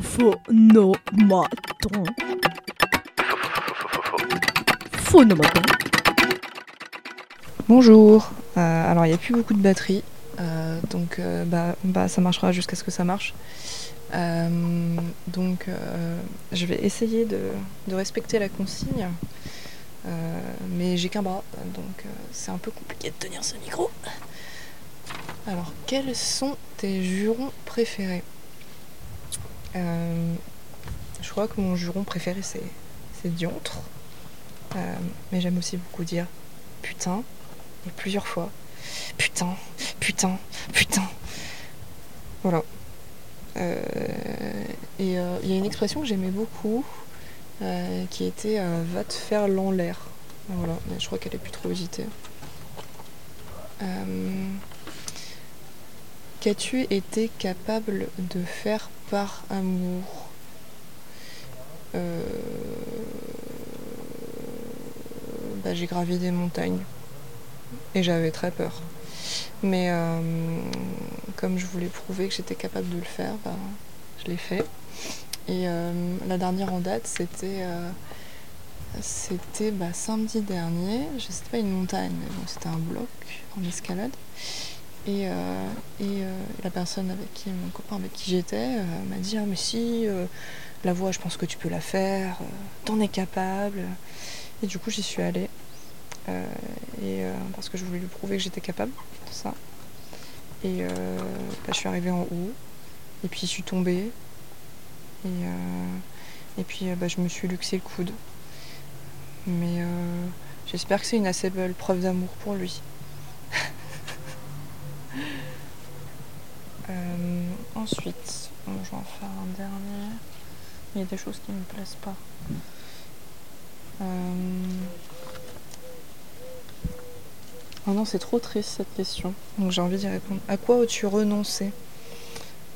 Phonomaton. Phonomaton. Bonjour. Euh, alors il n'y a plus beaucoup de batterie, euh, donc euh, bah, bah, ça marchera jusqu'à ce que ça marche. Donc je vais essayer de, respecter la consigne, mais j'ai qu'un bras, donc c'est un peu compliqué de tenir ce micro. Alors quels sont tes jurons préférés? Euh, Je crois que mon juron préféré c'est c'est diantre, Euh, mais j'aime aussi beaucoup dire putain et plusieurs fois. Putain, putain, putain. Voilà. Euh, et il y a une expression que j'aimais beaucoup qui était va te faire l'en l'air. Voilà, mais je crois qu'elle est plus trop. Euh, Qu'as-tu été capable de faire par amour Euh, bah, J'ai gravi des montagnes et j'avais très peur. Mais euh, comme je voulais prouver que j'étais capable de le faire, bah, je l'ai fait. Et euh, la dernière en date, c'était bah, samedi dernier. Je sais pas une montagne, mais bon, c'était un bloc en escalade. Et, euh, et euh, la personne avec qui, mon copain avec qui j'étais, euh, m'a dit Ah, mais si, euh, la voix, je pense que tu peux la faire, t'en es capable. Et du coup, j'y suis allée. Et parce que je voulais lui prouver que j'étais capable de ça. Et bah, je suis arrivée en haut, et puis je suis tombée, et, et puis bah, je me suis luxé le coude. Mais j'espère que c'est une assez belle preuve d'amour pour lui. Euh, ensuite, je vais en faire un dernier. Il y a des choses qui ne me plaisent pas. Euh, Oh non, c'est trop triste cette question. Donc j'ai envie d'y répondre. À quoi as-tu renoncé?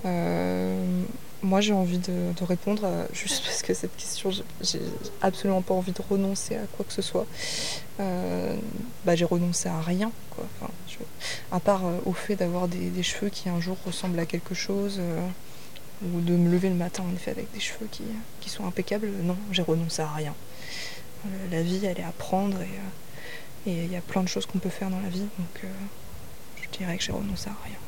Euh, Moi j'ai envie de, répondre à- juste parce que cette question, j'ai- absolument pas envie de renoncer à quoi que ce soit. Euh, bah, j'ai renoncé à rien, quoi. Enfin, à part euh, au fait d'avoir des, cheveux qui un jour ressemblent à quelque chose. euh, ou de me lever le matin en effet avec des cheveux qui, qui sont impeccables, non, j'ai renoncé à rien. Euh, la vie, elle est à prendre et, euh, il y a plein de choses qu'on peut faire dans la vie, donc euh, je dirais que j'ai renoncé à rien.